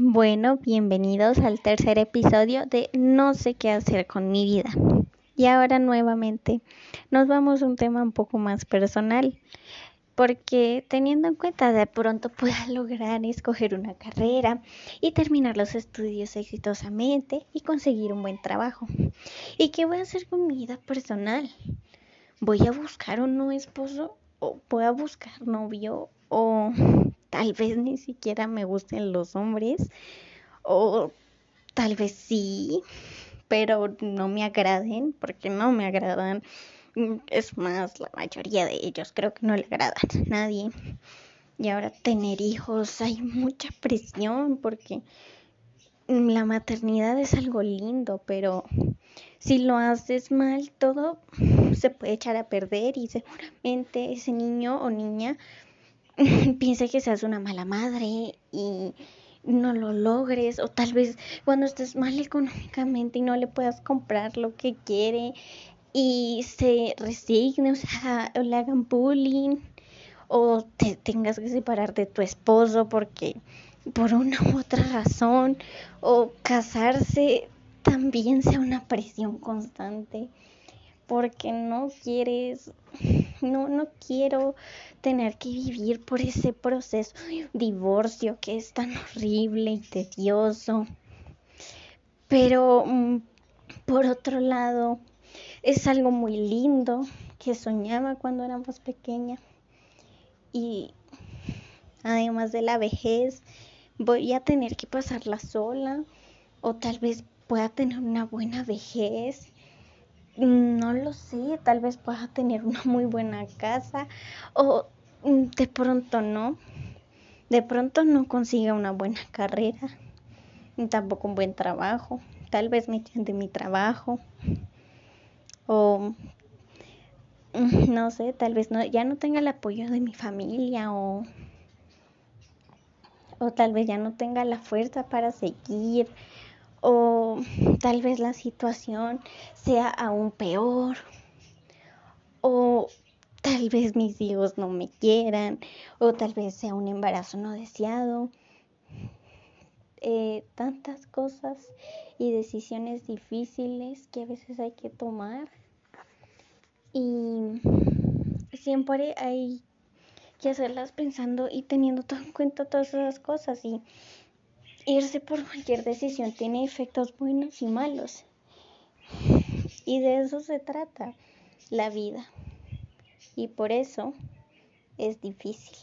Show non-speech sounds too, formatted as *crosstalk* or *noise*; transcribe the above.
Bueno, bienvenidos al tercer episodio de No sé qué hacer con mi vida. Y ahora nuevamente nos vamos a un tema un poco más personal, porque teniendo en cuenta de pronto pueda *laughs* lograr escoger una carrera y terminar los estudios exitosamente y conseguir un buen trabajo. ¿Y qué voy a hacer con mi vida personal? ¿Voy a buscar un nuevo esposo? ¿O voy a buscar novio? ¿O tal vez ni siquiera me gusten los hombres o tal vez sí, pero no me agraden porque no me agradan. Es más, la mayoría de ellos creo que no le agradan a nadie. Y ahora tener hijos, hay mucha presión porque la maternidad es algo lindo, pero si lo haces mal, todo se puede echar a perder y seguramente ese niño o niña *laughs* piensa que seas una mala madre y no lo logres o tal vez cuando estés mal económicamente y no le puedas comprar lo que quiere y se resigne, o sea, o le hagan bullying o te tengas que separar de tu esposo porque por una u otra razón o casarse también sea una presión constante porque no quieres no, no quiero tener que vivir por ese proceso de divorcio que es tan horrible y tedioso. Pero mm, por otro lado, es algo muy lindo que soñaba cuando éramos pequeña. Y además de la vejez, voy a tener que pasarla sola o tal vez pueda tener una buena vejez no lo sé, tal vez pueda tener una muy buena casa o mm, de pronto no. De pronto no consiga una buena carrera, ni tampoco un buen trabajo. Tal vez me echen mi trabajo. O mm, no sé, tal vez no, ya no tenga el apoyo de mi familia o, o tal vez ya no tenga la fuerza para seguir o tal vez la situación sea aún peor o tal vez mis hijos no me quieran o tal vez sea un embarazo no deseado. Eh, tantas cosas y decisiones difíciles que a veces hay que tomar y siempre hay que hacerlas pensando y teniendo todo en cuenta todas esas cosas y irse por cualquier decisión tiene efectos buenos y malos. Y de eso se trata la vida. Y por eso es difícil.